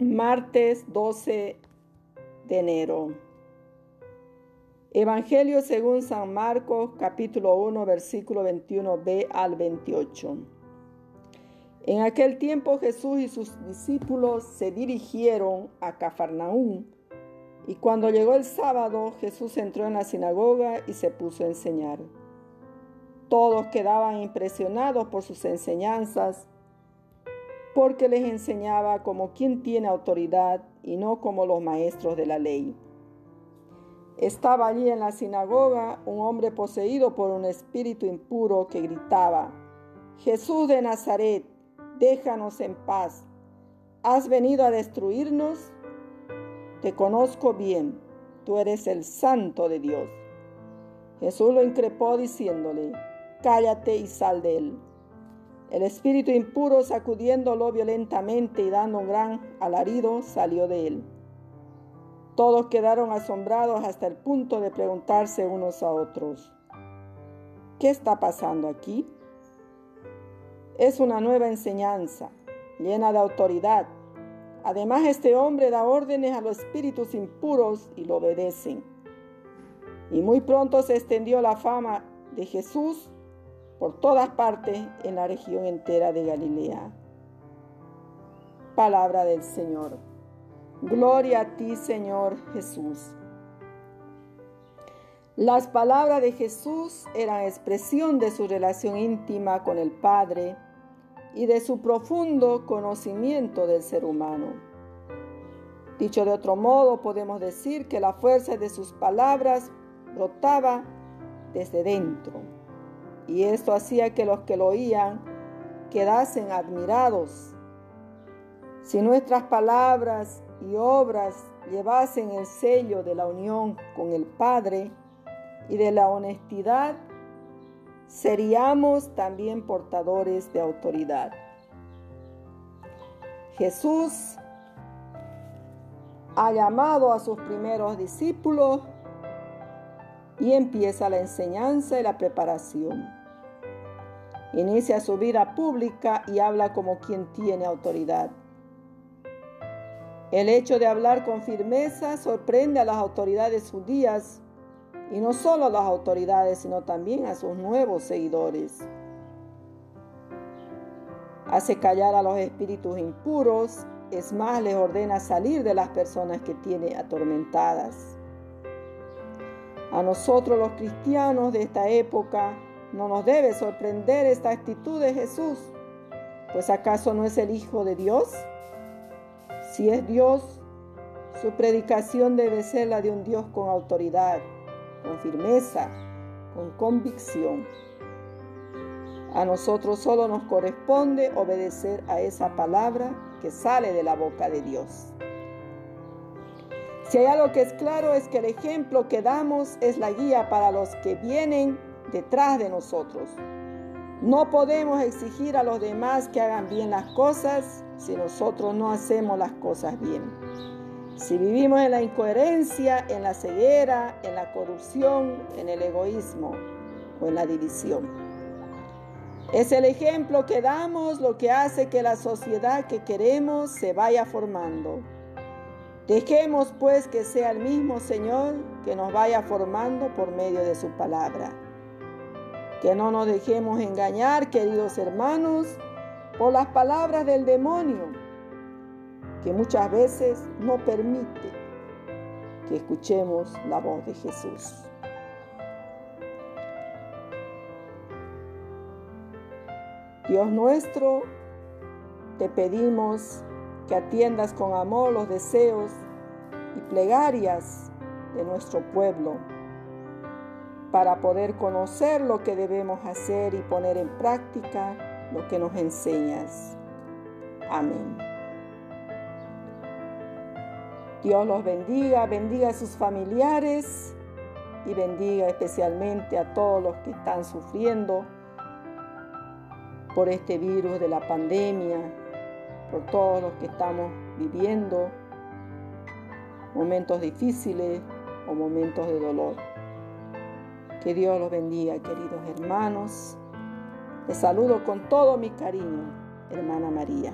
Martes 12 de enero. Evangelio según San Marcos capítulo 1 versículo 21b al 28. En aquel tiempo Jesús y sus discípulos se dirigieron a Cafarnaúm y cuando llegó el sábado Jesús entró en la sinagoga y se puso a enseñar. Todos quedaban impresionados por sus enseñanzas porque les enseñaba como quien tiene autoridad y no como los maestros de la ley. Estaba allí en la sinagoga un hombre poseído por un espíritu impuro que gritaba, Jesús de Nazaret, déjanos en paz. ¿Has venido a destruirnos? Te conozco bien, tú eres el santo de Dios. Jesús lo increpó diciéndole, cállate y sal de él. El espíritu impuro, sacudiéndolo violentamente y dando un gran alarido, salió de él. Todos quedaron asombrados hasta el punto de preguntarse unos a otros, ¿qué está pasando aquí? Es una nueva enseñanza, llena de autoridad. Además, este hombre da órdenes a los espíritus impuros y lo obedecen. Y muy pronto se extendió la fama de Jesús por todas partes en la región entera de Galilea. Palabra del Señor. Gloria a ti, Señor Jesús. Las palabras de Jesús eran expresión de su relación íntima con el Padre y de su profundo conocimiento del ser humano. Dicho de otro modo, podemos decir que la fuerza de sus palabras brotaba desde dentro y esto hacía que los que lo oían quedasen admirados. Si nuestras palabras y obras llevasen el sello de la unión con el Padre y de la honestidad, seríamos también portadores de autoridad. Jesús ha llamado a sus primeros discípulos y empieza la enseñanza y la preparación. Inicia su vida pública y habla como quien tiene autoridad. El hecho de hablar con firmeza sorprende a las autoridades judías y no solo a las autoridades, sino también a sus nuevos seguidores. Hace callar a los espíritus impuros, es más, les ordena salir de las personas que tiene atormentadas. A nosotros los cristianos de esta época no nos debe sorprender esta actitud de Jesús, pues acaso no es el Hijo de Dios? Si es Dios, su predicación debe ser la de un Dios con autoridad, con firmeza, con convicción. A nosotros solo nos corresponde obedecer a esa palabra que sale de la boca de Dios. Si hay algo que es claro es que el ejemplo que damos es la guía para los que vienen detrás de nosotros. No podemos exigir a los demás que hagan bien las cosas si nosotros no hacemos las cosas bien. Si vivimos en la incoherencia, en la ceguera, en la corrupción, en el egoísmo o en la división. Es el ejemplo que damos lo que hace que la sociedad que queremos se vaya formando. Dejemos pues que sea el mismo Señor que nos vaya formando por medio de su palabra. Que no nos dejemos engañar, queridos hermanos, por las palabras del demonio, que muchas veces no permite que escuchemos la voz de Jesús. Dios nuestro, te pedimos que atiendas con amor los deseos y plegarias de nuestro pueblo para poder conocer lo que debemos hacer y poner en práctica lo que nos enseñas. Amén. Dios los bendiga, bendiga a sus familiares y bendiga especialmente a todos los que están sufriendo por este virus de la pandemia, por todos los que estamos viviendo momentos difíciles o momentos de dolor. Que Dios los bendiga, queridos hermanos. Les saludo con todo mi cariño, hermana María.